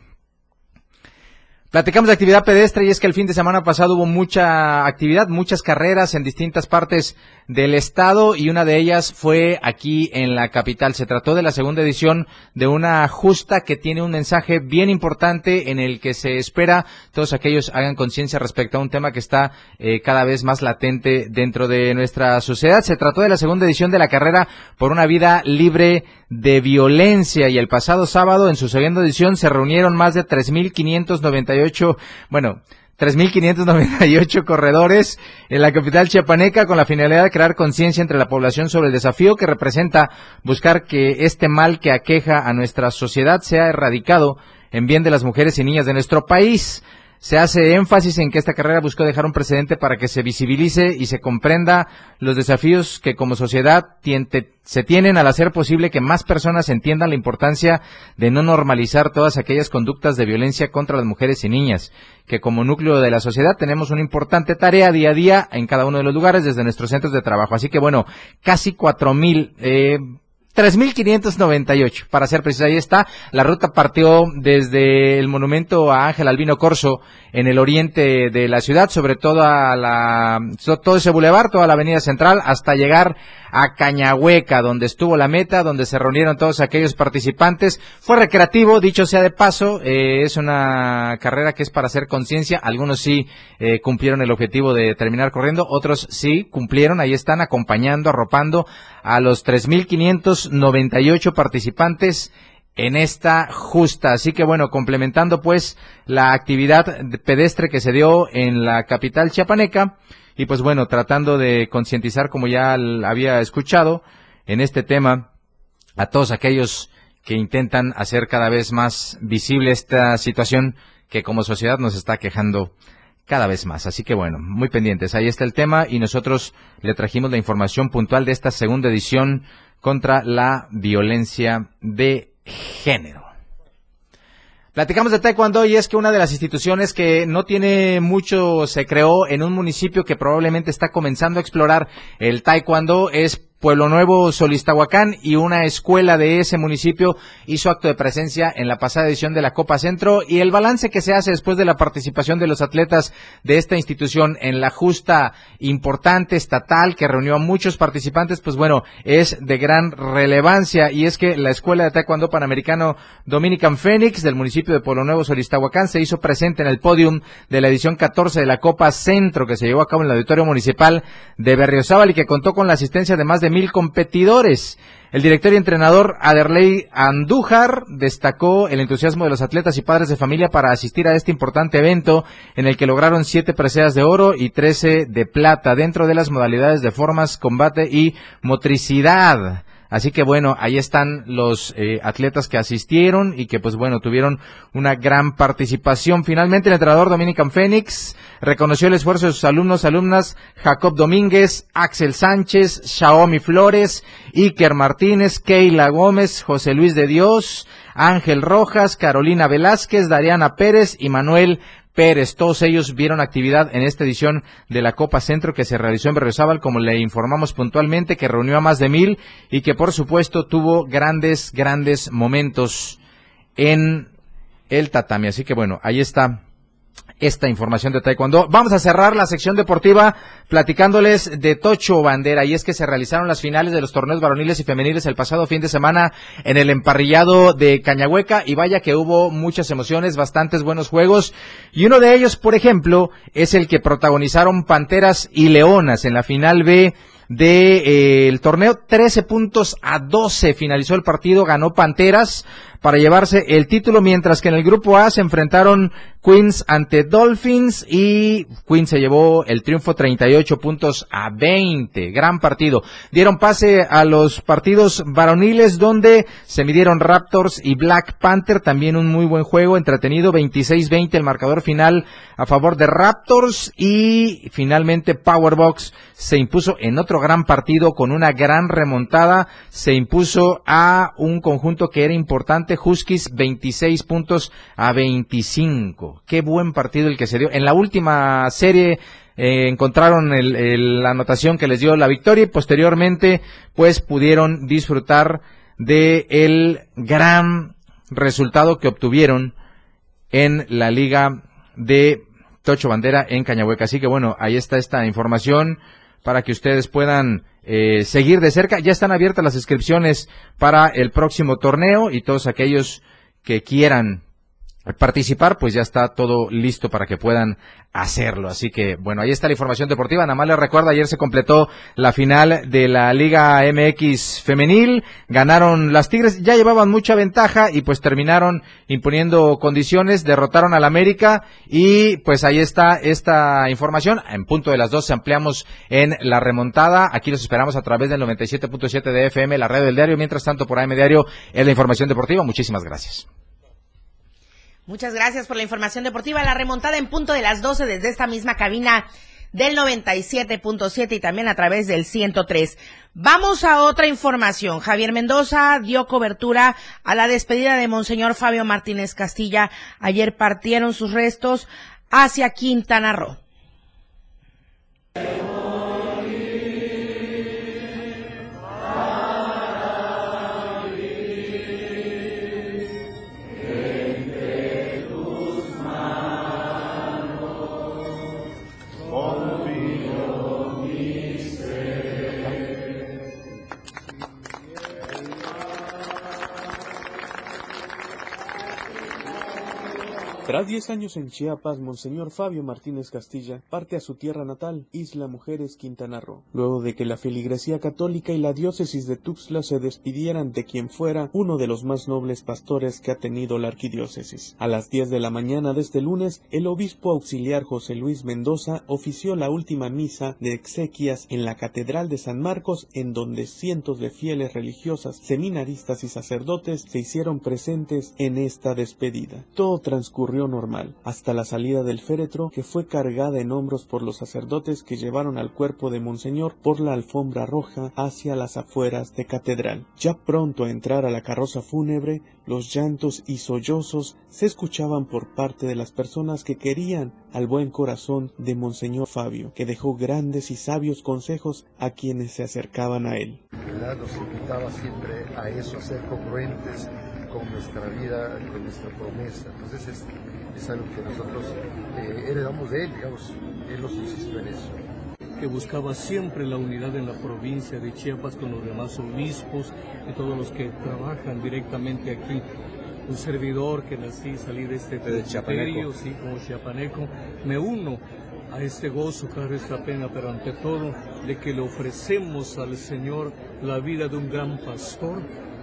Platicamos de actividad pedestre y es que el fin de semana pasado hubo mucha actividad, muchas carreras en distintas partes del estado y una de ellas fue aquí en la capital. Se trató de la segunda edición de una justa que tiene un mensaje bien importante en el que se espera todos aquellos hagan conciencia respecto a un tema que está eh, cada vez más latente dentro de nuestra sociedad. Se trató de la segunda edición de la carrera por una vida libre de violencia y el pasado sábado en su segunda edición se reunieron más de 3.598, bueno, 3.598 corredores en la capital chiapaneca con la finalidad de crear conciencia entre la población sobre el desafío que representa buscar que este mal que aqueja a nuestra sociedad sea erradicado en bien de las mujeres y niñas de nuestro país. Se hace énfasis en que esta carrera buscó dejar un precedente para que se visibilice y se comprenda los desafíos que como sociedad se tienen al hacer posible que más personas entiendan la importancia de no normalizar todas aquellas conductas de violencia contra las mujeres y niñas, que como núcleo de la sociedad tenemos una importante tarea día a día en cada uno de los lugares desde nuestros centros de trabajo. Así que bueno, casi cuatro mil eh, 3.598, para ser preciso. Ahí está. La ruta partió desde el monumento a Ángel Albino Corso en el oriente de la ciudad, sobre todo a la, todo ese bulevar, toda la avenida central, hasta llegar a Cañahueca, donde estuvo la meta, donde se reunieron todos aquellos participantes. Fue recreativo, dicho sea de paso, eh, es una carrera que es para hacer conciencia. Algunos sí eh, cumplieron el objetivo de terminar corriendo, otros sí cumplieron, ahí están acompañando, arropando a los 3.598 participantes en esta justa. Así que bueno, complementando pues la actividad pedestre que se dio en la capital chiapaneca y pues bueno, tratando de concientizar como ya había escuchado en este tema a todos aquellos que intentan hacer cada vez más visible esta situación que como sociedad nos está quejando cada vez más. Así que bueno, muy pendientes. Ahí está el tema y nosotros le trajimos la información puntual de esta segunda edición contra la violencia de género. Platicamos de Taekwondo y es que una de las instituciones que no tiene mucho se creó en un municipio que probablemente está comenzando a explorar el Taekwondo es Pueblo Nuevo, Solistahuacán y una escuela de ese municipio hizo acto de presencia en la pasada edición de la Copa Centro. Y el balance que se hace después de la participación de los atletas de esta institución en la justa importante estatal que reunió a muchos participantes, pues bueno, es de gran relevancia. Y es que la Escuela de Taekwondo Panamericano Dominican Phoenix del municipio de Pueblo Nuevo, Solistahuacán se hizo presente en el podium de la edición 14 de la Copa Centro que se llevó a cabo en el Auditorio Municipal de Berriozábal y que contó con la asistencia de más de mil competidores. El director y entrenador Aderley Andújar destacó el entusiasmo de los atletas y padres de familia para asistir a este importante evento en el que lograron siete preseas de oro y trece de plata dentro de las modalidades de formas, combate y motricidad. Así que bueno, ahí están los eh, atletas que asistieron y que pues bueno, tuvieron una gran participación. Finalmente el entrenador Dominican Phoenix reconoció el esfuerzo de sus alumnos, alumnas Jacob Domínguez, Axel Sánchez, Xiaomi Flores, Iker Martínez, Keila Gómez, José Luis de Dios, Ángel Rojas, Carolina Velázquez, Dariana Pérez y Manuel Pérez. Todos ellos vieron actividad en esta edición de la Copa Centro que se realizó en Berriozábal, como le informamos puntualmente, que reunió a más de mil y que por supuesto tuvo grandes, grandes momentos en el tatami. Así que bueno, ahí está esta información de Taekwondo. Vamos a cerrar la sección deportiva platicándoles de Tocho Bandera y es que se realizaron las finales de los torneos varoniles y femeniles el pasado fin de semana en el emparrillado de Cañahueca y vaya que hubo muchas emociones, bastantes buenos juegos y uno de ellos, por ejemplo, es el que protagonizaron Panteras y Leonas en la final B del de, eh, torneo. 13 puntos a 12 finalizó el partido, ganó Panteras para llevarse el título, mientras que en el grupo A se enfrentaron Queens ante Dolphins y Queens se llevó el triunfo 38 puntos a 20. Gran partido. Dieron pase a los partidos varoniles donde se midieron Raptors y Black Panther, también un muy buen juego, entretenido, 26-20 el marcador final a favor de Raptors y finalmente Powerbox se impuso en otro gran partido con una gran remontada, se impuso a un conjunto que era importante Huskies 26 puntos a 25. Qué buen partido el que se dio. En la última serie eh, encontraron la anotación que les dio la victoria y posteriormente pues pudieron disfrutar de el gran resultado que obtuvieron en la liga de Tocho Bandera en Cañahueca. Así que bueno, ahí está esta información para que ustedes puedan eh, seguir de cerca. Ya están abiertas las inscripciones para el próximo torneo y todos aquellos que quieran participar, pues ya está todo listo para que puedan hacerlo. Así que, bueno, ahí está la información deportiva. Nada más les recuerdo, ayer se completó la final de la Liga MX femenil. Ganaron las Tigres, ya llevaban mucha ventaja y pues terminaron imponiendo condiciones, derrotaron al América y pues ahí está esta información. En punto de las dos ampliamos en la remontada. Aquí los esperamos a través del 97.7 de FM, la red del diario. Mientras tanto, por AM Diario es la información deportiva. Muchísimas gracias. Muchas gracias por la información deportiva. La remontada en punto de las 12 desde esta misma cabina del 97.7 y también a través del 103. Vamos a otra información. Javier Mendoza dio cobertura a la despedida de Monseñor Fabio Martínez Castilla. Ayer partieron sus restos hacia Quintana Roo. Tras 10 años en Chiapas, Monseñor Fabio Martínez Castilla parte a su tierra natal, Isla Mujeres, Quintana Roo. Luego de que la feligresía católica y la diócesis de Tuxtla se despidieran de quien fuera uno de los más nobles pastores que ha tenido la arquidiócesis. A las 10 de la mañana de este lunes, el obispo auxiliar José Luis Mendoza ofició la última misa de exequias en la Catedral de San Marcos, en donde cientos de fieles religiosas, seminaristas y sacerdotes se hicieron presentes en esta despedida. Todo transcurrió normal, hasta la salida del féretro que fue cargada en hombros por los sacerdotes que llevaron al cuerpo de Monseñor por la alfombra roja hacia las afueras de catedral. Ya pronto a entrar a la carroza fúnebre, los llantos y sollozos se escuchaban por parte de las personas que querían al buen corazón de Monseñor Fabio, que dejó grandes y sabios consejos a quienes se acercaban a él. Nos invitaba siempre a eso, a ser congruentes con nuestra vida, con nuestra promesa. Entonces es, es algo que nosotros eh, heredamos de él, digamos, él nos insistió en eso que buscaba siempre la unidad en la provincia de Chiapas con los demás obispos y todos los que trabajan directamente aquí. Un servidor que nací, salí de este territorio, sí, como chiapaneco, me uno a este gozo, claro, esta pena, pero ante todo de que le ofrecemos al Señor la vida de un gran pastor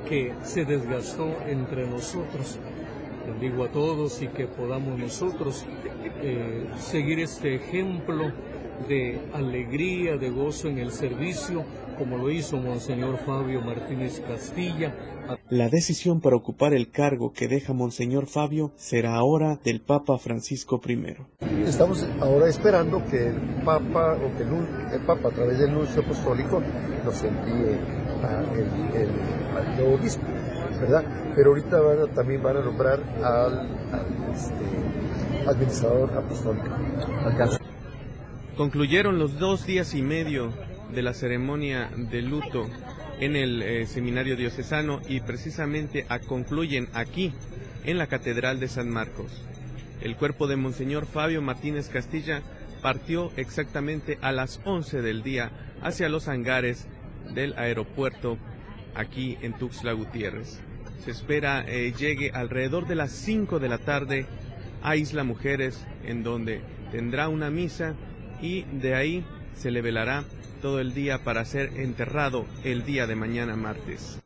que se desgastó entre nosotros. Bendigo a todos y que podamos nosotros eh, seguir este ejemplo de alegría, de gozo en el servicio, como lo hizo Monseñor Fabio Martínez Castilla. La decisión para ocupar el cargo que deja Monseñor Fabio será ahora del Papa Francisco I. Estamos ahora esperando que el Papa o que el, Papa a través del nuncio apostólico nos envíe el, el, obispo, ¿verdad? Pero ahorita también van a nombrar al, este, administrador apostólico. Concluyeron los dos días y medio de la ceremonia de luto en el eh, seminario diocesano y precisamente a, concluyen aquí, en la Catedral de San Marcos. El cuerpo de Monseñor Fabio Martínez Castilla partió exactamente a las 11 del día hacia los hangares del aeropuerto aquí en Tuxtla Gutiérrez. Se espera eh, llegue alrededor de las 5 de la tarde a Isla Mujeres, en donde tendrá una misa y de ahí se le velará todo el día para ser enterrado el día de mañana martes.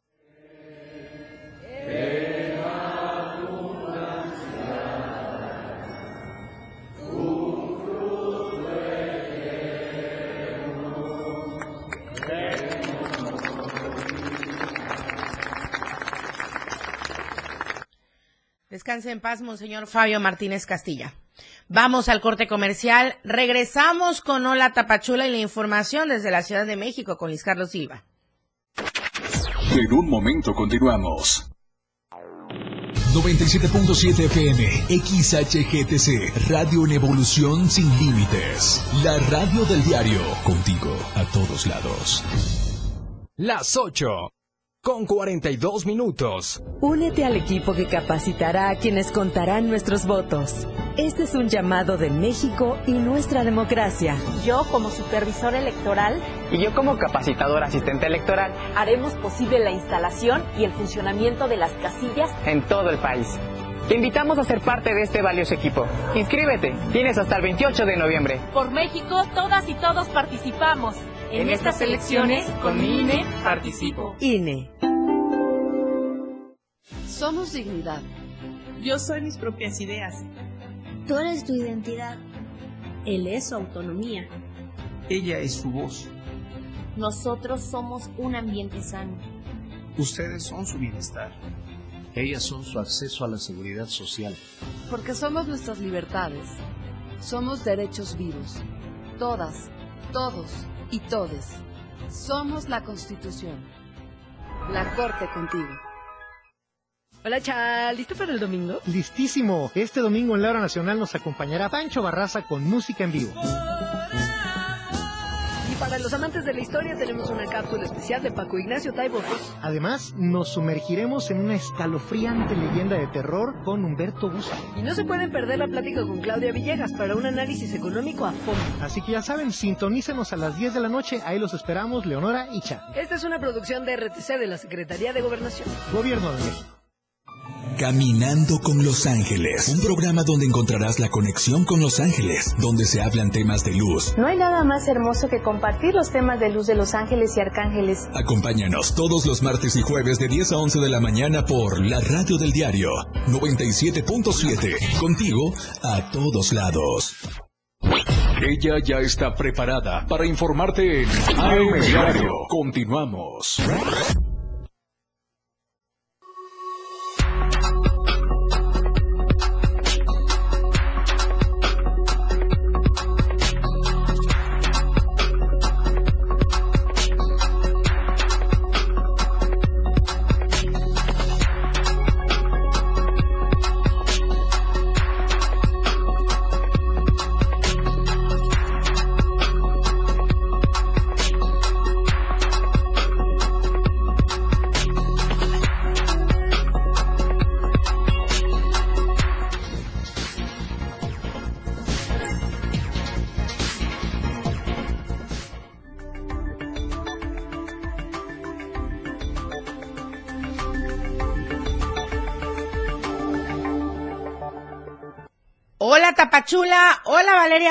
Descanse en paz, Monseñor Fabio Martínez Castilla. Vamos al corte comercial. Regresamos con Hola Tapachula y la información desde la Ciudad de México con Luis Carlos Silva. En un momento continuamos. 97.7 FM, XHGTC, Radio en Evolución Sin Límites. La radio del diario, contigo a todos lados. Las 8 con 42 minutos. Únete al equipo que capacitará a quienes contarán nuestros votos. Este es un llamado de México y nuestra democracia. Yo como supervisor electoral y yo como capacitador asistente electoral haremos posible la instalación y el funcionamiento de las casillas en todo el país. Te invitamos a ser parte de este valioso equipo. Inscríbete. Tienes hasta el 28 de noviembre. Por México, todas y todos participamos. En, estas elecciones, con mi INE, participo. INE. Somos dignidad. Yo soy mis propias ideas. Tú eres tu identidad. Él es su autonomía. Ella es su voz. Nosotros somos un ambiente sano. Ustedes son su bienestar. Ellas son su acceso a la seguridad social. Porque somos nuestras libertades. Somos derechos vivos. Todas, todos y todes. Somos la Constitución. La Corte contigo. Hola, Chal, ¿listo para el domingo? Listísimo. Este domingo en la hora nacional nos acompañará Pancho Barraza con música en vivo. Y para los amantes de la historia tenemos una cápsula especial de Paco Ignacio Taibo. Además, nos sumergiremos en una escalofriante leyenda de terror con Humberto Busa. Y no se pueden perder la plática con Claudia Villegas para un análisis económico a fondo. Así que ya saben, sintonícenos a las 10 de la noche. Ahí los esperamos, Leonora y Cha. Esta es una producción de RTC de la Secretaría de Gobernación. Gobierno de México. Caminando con Los Ángeles, un programa donde encontrarás la conexión con Los Ángeles, donde se hablan temas de luz. No hay nada más hermoso que compartir los temas de luz de Los Ángeles y Arcángeles. Acompáñanos todos los martes y jueves de 10 a 11 de la mañana por la radio del diario 97.7, contigo a todos lados. Ella ya está preparada para informarte en AM Diario. Continuamos.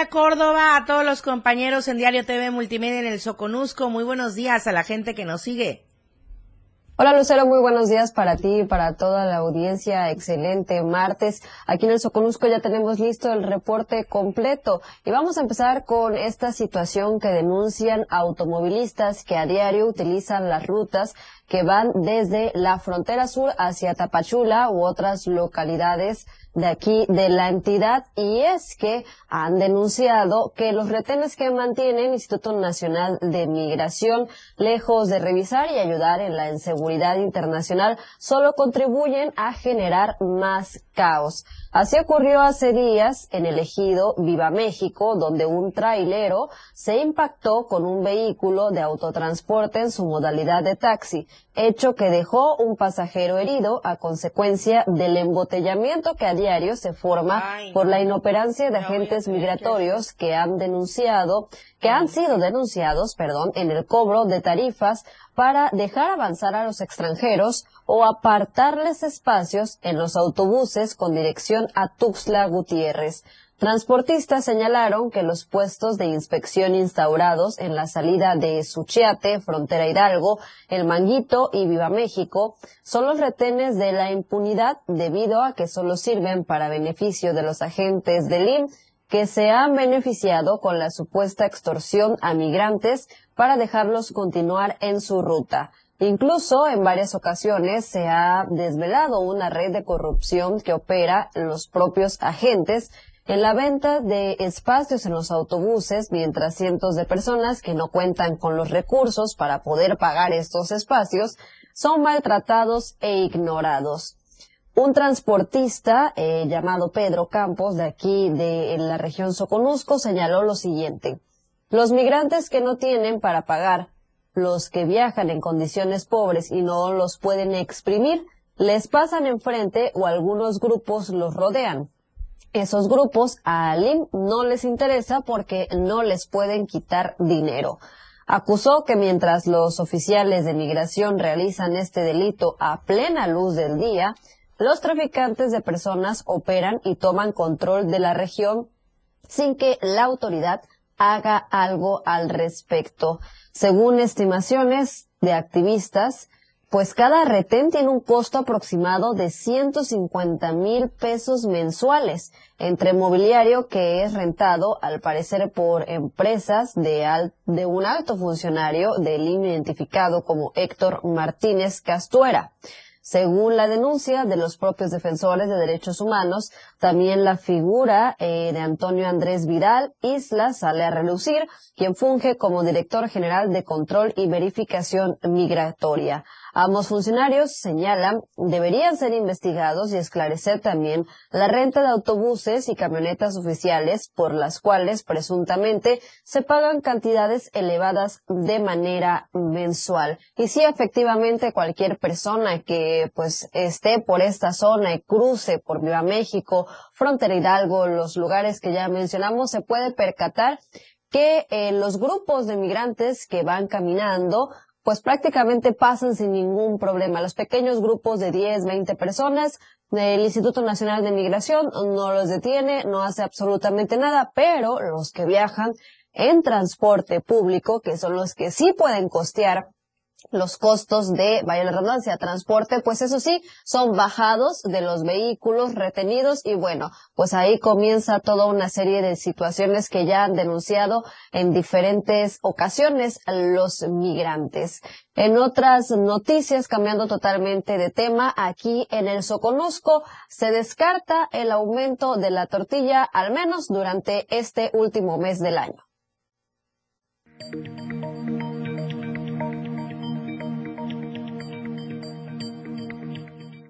Córdoba, a todos los compañeros en Diario TV Multimedia en el Soconusco, muy buenos días a la gente que nos sigue. Hola Lucero, muy buenos días para ti y para toda la audiencia. Excelente martes. Aquí en el Soconusco ya tenemos listo el reporte completo y vamos a empezar con esta situación que denuncian automovilistas que a diario utilizan las rutas que van desde la frontera sur hacia Tapachula u otras localidades de aquí de la entidad. Y es que han denunciado que los retenes que mantiene el Instituto Nacional de Migración, lejos de revisar y ayudar en la inseguridad internacional, solo contribuyen a generar más caos. Así ocurrió hace días en el ejido Viva México, donde un trailero se impactó con un vehículo de autotransporte en su modalidad de taxi, hecho que dejó un pasajero herido a consecuencia del embotellamiento que a diario se forma por la inoperancia de agentes migratorios que han denunciado, que han sido denunciados, perdón, en el cobro de tarifas para dejar avanzar a los extranjeros o apartarles espacios en los autobuses con dirección a Tuxtla Gutiérrez. Transportistas señalaron que los puestos de inspección instaurados en la salida de Suchiate, Frontera Hidalgo, El Manguito y Viva México son los retenes de la impunidad debido a que solo sirven para beneficio de los agentes del IM que se han beneficiado con la supuesta extorsión a migrantes para dejarlos continuar en su ruta. Incluso en varias ocasiones se ha desvelado una red de corrupción que opera los propios agentes en la venta de espacios en los autobuses, mientras cientos de personas que no cuentan con los recursos para poder pagar estos espacios son maltratados e ignorados. Un transportista eh, llamado Pedro Campos, de aquí de la región Soconusco, señaló lo siguiente. Los migrantes que no tienen para pagar, los que viajan en condiciones pobres y no los pueden exprimir, les pasan enfrente o algunos grupos los rodean. Esos grupos a Alim no les interesa porque no les pueden quitar dinero. Acusó que mientras los oficiales de migración realizan este delito a plena luz del día, los traficantes de personas operan y toman control de la región sin que la autoridad haga algo al respecto. Según estimaciones de activistas, pues cada retén tiene un costo aproximado de 150 mil pesos mensuales entre mobiliario que es rentado al parecer por empresas de, de un alto funcionario del identificado como Héctor Martínez Castuera. Según la denuncia de los propios defensores de derechos humanos, también la figura eh, de Antonio Andrés Vidal Isla sale a relucir, quien funge como director general de control y verificación migratoria. Ambos funcionarios señalan deberían ser investigados y esclarecer también la renta de autobuses y camionetas oficiales por las cuales presuntamente se pagan cantidades elevadas de manera mensual. Y si efectivamente cualquier persona que pues esté por esta zona y cruce por Viva México, Frontera Hidalgo, los lugares que ya mencionamos, se puede percatar que eh, los grupos de migrantes que van caminando pues prácticamente pasan sin ningún problema. Los pequeños grupos de 10, 20 personas El Instituto Nacional de Migración no los detiene, no hace absolutamente nada, pero los que viajan en transporte público, que son los que sí pueden costear los costos de, vaya la redundancia, transporte, pues eso sí, son bajados de los vehículos retenidos y bueno, pues ahí comienza toda una serie de situaciones que ya han denunciado en diferentes ocasiones los migrantes. En otras noticias, cambiando totalmente de tema, aquí en el Soconusco se descarta el aumento de la tortilla, al menos durante este último mes del año.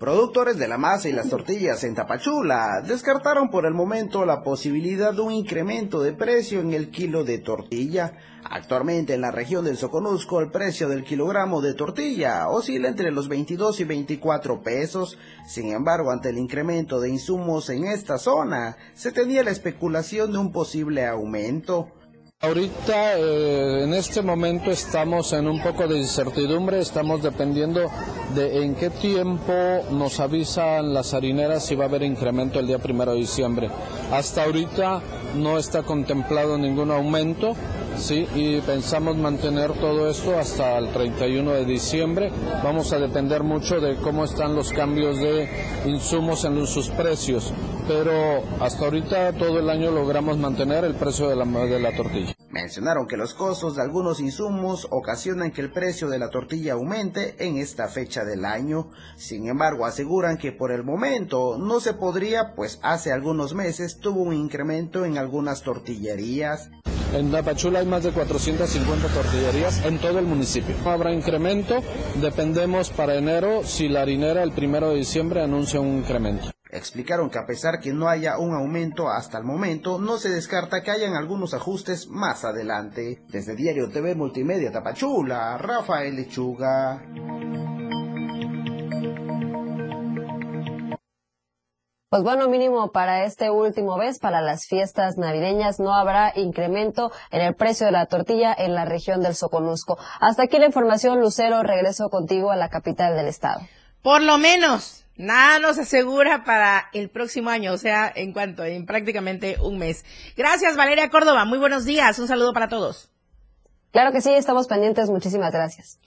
Productores de la masa y las tortillas en Tapachula descartaron por el momento la posibilidad de un incremento de precio en el kilo de tortilla. Actualmente en la región del Soconusco el precio del kilogramo de tortilla oscila entre los 22 y 24 pesos. Sin embargo, ante el incremento de insumos en esta zona, se tenía la especulación de un posible aumento. Ahorita, eh, en este momento, estamos en un poco de incertidumbre, estamos dependiendo de en qué tiempo nos avisan las harineras si va a haber incremento el día primero de diciembre. Hasta ahorita no está contemplado ningún aumento, sí, y pensamos mantener todo esto hasta el 31 de diciembre. Vamos a depender mucho de cómo están los cambios de insumos en sus precios, pero hasta ahorita todo el año logramos mantener el precio de la, de la tortilla. Mencionaron que los costos de algunos insumos ocasionan que el precio de la tortilla aumente en esta fecha del año. Sin embargo, aseguran que por el momento no se podría, pues hace algunos meses tuvo un incremento en algunas tortillerías. En Tapachula hay más de 450 tortillerías en todo el municipio. Habrá incremento, dependemos para enero si la harinera el primero de diciembre anuncia un incremento. Explicaron que a pesar que no haya un aumento hasta el momento, no se descarta que hayan algunos ajustes más adelante. Desde Diario TV Multimedia Tapachula, Rafael Lechuga. Pues bueno, mínimo para este último vez, para las fiestas navideñas, no habrá incremento en el precio de la tortilla en la región del Soconusco. Hasta aquí la información, Lucero, regreso contigo a la capital del estado. Por lo menos, nada nos asegura para el próximo año, o sea, en cuanto, en prácticamente un mes. Gracias, Valeria Córdoba. Muy buenos días. Un saludo para todos. Claro que sí, estamos pendientes. Muchísimas gracias.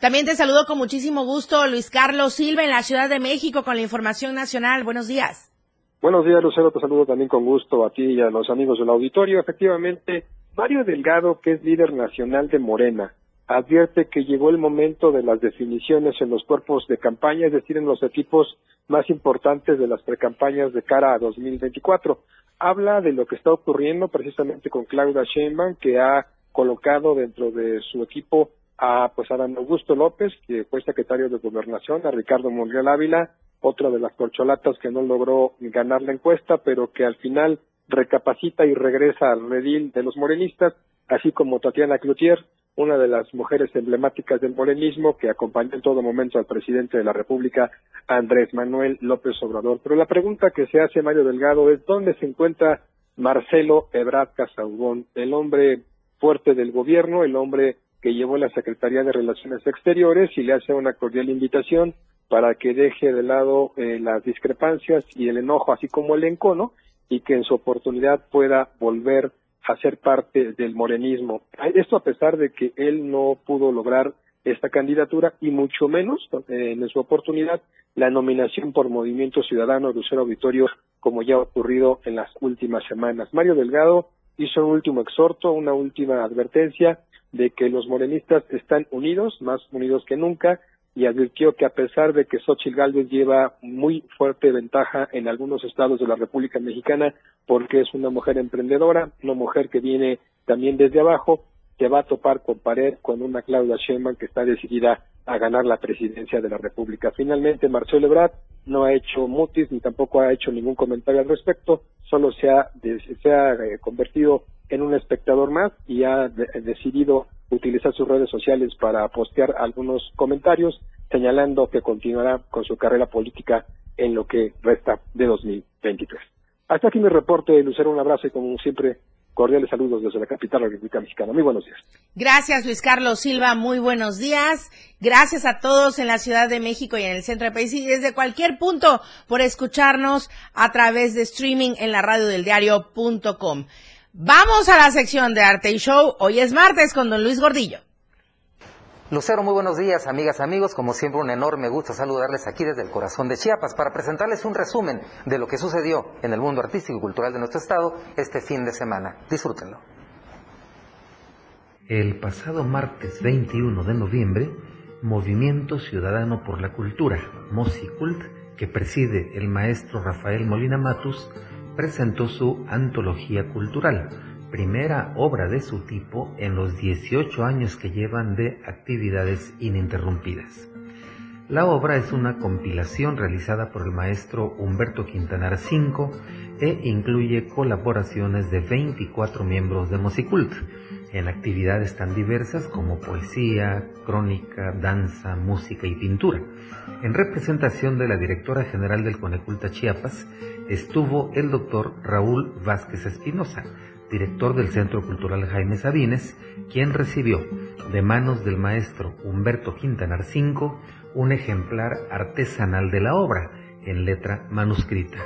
También te saludo con muchísimo gusto, Luis Carlos Silva, en la Ciudad de México, con la información nacional. Buenos días. Buenos días, Lucero. Te saludo también con gusto a ti y a los amigos del auditorio. Efectivamente, Mario Delgado, que es líder nacional de Morena, advierte que llegó el momento de las definiciones en los cuerpos de campaña, es decir, en los equipos más importantes de las precampañas de cara a 2024. Habla de lo que está ocurriendo precisamente con Claudia Sheinbaum, que ha colocado dentro de su equipo a pues a Dan Augusto López, que fue secretario de Gobernación, a Ricardo Monreal Ávila, otra de las corcholatas que no logró ganar la encuesta, pero que al final recapacita y regresa al redil de los morenistas, así como Tatiana Cloutier, una de las mujeres emblemáticas del morenismo que acompañó en todo momento al presidente de la República, Andrés Manuel López Obrador. Pero la pregunta que se hace Mario Delgado es ¿dónde se encuentra Marcelo Ebrard Casaubón, el hombre fuerte del gobierno, el hombre que llevó la Secretaría de Relaciones Exteriores y le hace una cordial invitación para que deje de lado eh, las discrepancias y el enojo, así como el encono, y que en su oportunidad pueda volver a ser parte del morenismo. Esto a pesar de que él no pudo lograr esta candidatura y mucho menos eh, en su oportunidad la nominación por Movimiento Ciudadano de Lucero Auditorio, como ya ha ocurrido en las últimas semanas. Mario Delgado hizo un último exhorto, una última advertencia de que los morenistas están unidos, más unidos que nunca, y advirtió que a pesar de que Xochitl Gálvez lleva muy fuerte ventaja en algunos estados de la República Mexicana porque es una mujer emprendedora, una mujer que viene también desde abajo, se va a topar con pared con una Claudia Sheinbaum que está decidida a ganar la presidencia de la República. Finalmente, Marcelo Ebrard no ha hecho mutis ni tampoco ha hecho ningún comentario al respecto, solo se ha, se ha eh, convertido en un espectador más y ha decidido utilizar sus redes sociales para postear algunos comentarios señalando que continuará con su carrera política en lo que resta de 2023. Hasta aquí mi reporte, Lucero, un abrazo y como siempre Cordiales saludos desde la capital. Muy buenos días. Gracias, Luis Carlos Silva. Muy buenos días. Gracias a todos en la Ciudad de México y en el centro del país y desde cualquier punto por escucharnos a través de streaming en la radio del diario.com. Vamos a la sección de Arte y Show. Hoy es martes con don Luis Gordillo. Lucero, muy buenos días, amigas, amigos. Como siempre, un enorme gusto saludarles aquí desde el corazón de Chiapas para presentarles un resumen de lo que sucedió en el mundo artístico y cultural de nuestro estado este fin de semana. Disfrútenlo. El pasado martes 21 de noviembre, Movimiento Ciudadano por la Cultura, MOSICULT, que preside el maestro Rafael Molina Matus, presentó su antología cultural primera obra de su tipo en los 18 años que llevan de actividades ininterrumpidas. La obra es una compilación realizada por el maestro Humberto Quintanar V e incluye colaboraciones de 24 miembros de Mosicult en actividades tan diversas como poesía, crónica, danza, música y pintura. En representación de la directora general del Coneculta Chiapas estuvo el doctor Raúl Vázquez Espinosa, director del Centro Cultural Jaime Sabines, quien recibió de manos del maestro Humberto Quintanar V un ejemplar artesanal de la obra en letra manuscrita.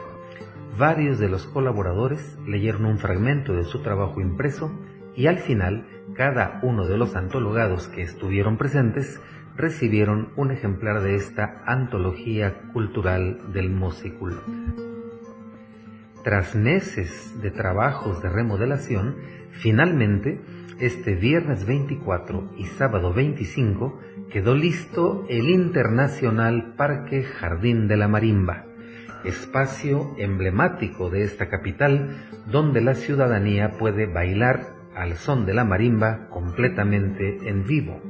Varios de los colaboradores leyeron un fragmento de su trabajo impreso y al final cada uno de los antologados que estuvieron presentes recibieron un ejemplar de esta antología cultural del Mosicul. Tras meses de trabajos de remodelación, finalmente, este viernes 24 y sábado 25, quedó listo el Internacional Parque Jardín de la Marimba, espacio emblemático de esta capital donde la ciudadanía puede bailar al son de la marimba completamente en vivo.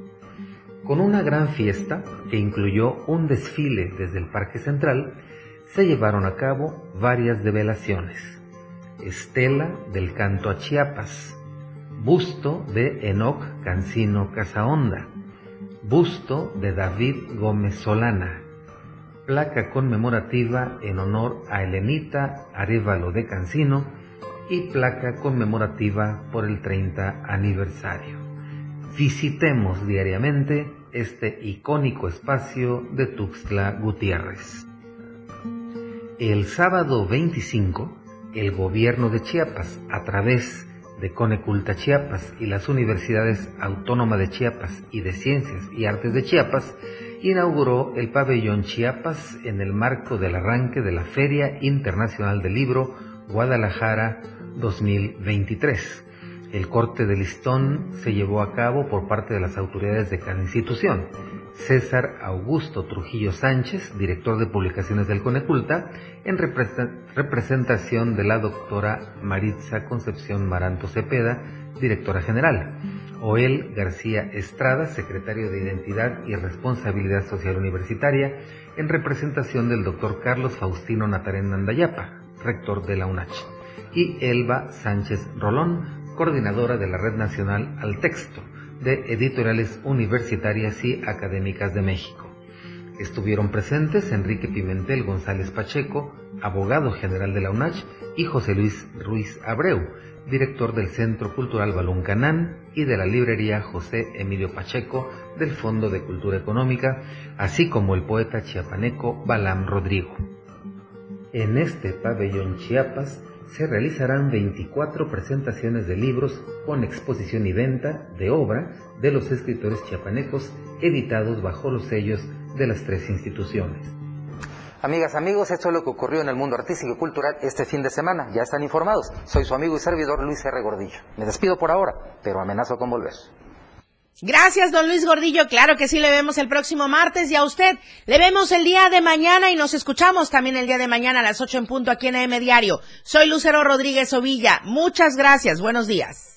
Con una gran fiesta que incluyó un desfile desde el Parque Central, se llevaron a cabo varias develaciones. Estela del canto a Chiapas, busto de Enoc Cancino Casaonda, busto de David Gómez Solana, placa conmemorativa en honor a Elenita Arevalo de Cancino y placa conmemorativa por el 30 aniversario. Visitemos diariamente este icónico espacio de Tuxtla Gutiérrez. El sábado 25, el gobierno de Chiapas, a través de Coneculta Chiapas y las Universidades Autónomas de Chiapas y de Ciencias y Artes de Chiapas, inauguró el pabellón Chiapas en el marco del arranque de la Feria Internacional del Libro Guadalajara 2023. El corte de listón se llevó a cabo por parte de las autoridades de cada institución. César Augusto Trujillo Sánchez, director de publicaciones del Coneculta, en representación de la doctora Maritza Concepción Maranto Cepeda, directora general. Oel García Estrada, secretario de Identidad y Responsabilidad Social Universitaria, en representación del doctor Carlos Faustino Natarén Nandayapa, rector de la UNACH. Y Elba Sánchez Rolón, coordinadora de la Red Nacional al Texto de editoriales universitarias y académicas de México. Estuvieron presentes Enrique Pimentel González Pacheco, abogado general de la UNACH, y José Luis Ruiz Abreu, director del Centro Cultural Balún Canán y de la librería José Emilio Pacheco del Fondo de Cultura Económica, así como el poeta chiapaneco Balam Rodrigo. En este pabellón Chiapas se realizarán 24 presentaciones de libros con exposición y venta de obra de los escritores chiapanecos editados bajo los sellos de las tres instituciones. Amigas, amigos, esto es lo que ocurrió en el mundo artístico y cultural este fin de semana. Ya están informados. Soy su amigo y servidor Luis R. Gordillo. Me despido por ahora, pero amenazo con volver. Gracias, don Luis Gordillo. Claro que sí, le vemos el próximo martes y a usted le vemos el día de mañana y nos escuchamos también el día de mañana a las 8 en punto aquí en AM Diario. Soy Lucero Rodríguez Ovilla. Muchas gracias. Buenos días.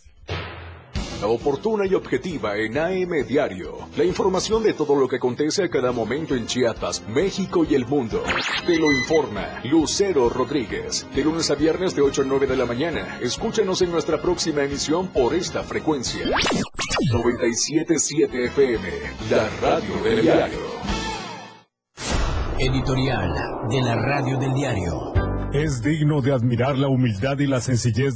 Oportuna y objetiva en AM Diario. La información de todo lo que acontece a cada momento en Chiapas, México y el mundo. Te lo informa Lucero Rodríguez. De lunes a viernes de 8 a 9 de la mañana. Escúchanos en nuestra próxima emisión por esta frecuencia. 977 FM, la radio del diario. Editorial de la radio del diario. Es digno de admirar la humildad y la sencillez de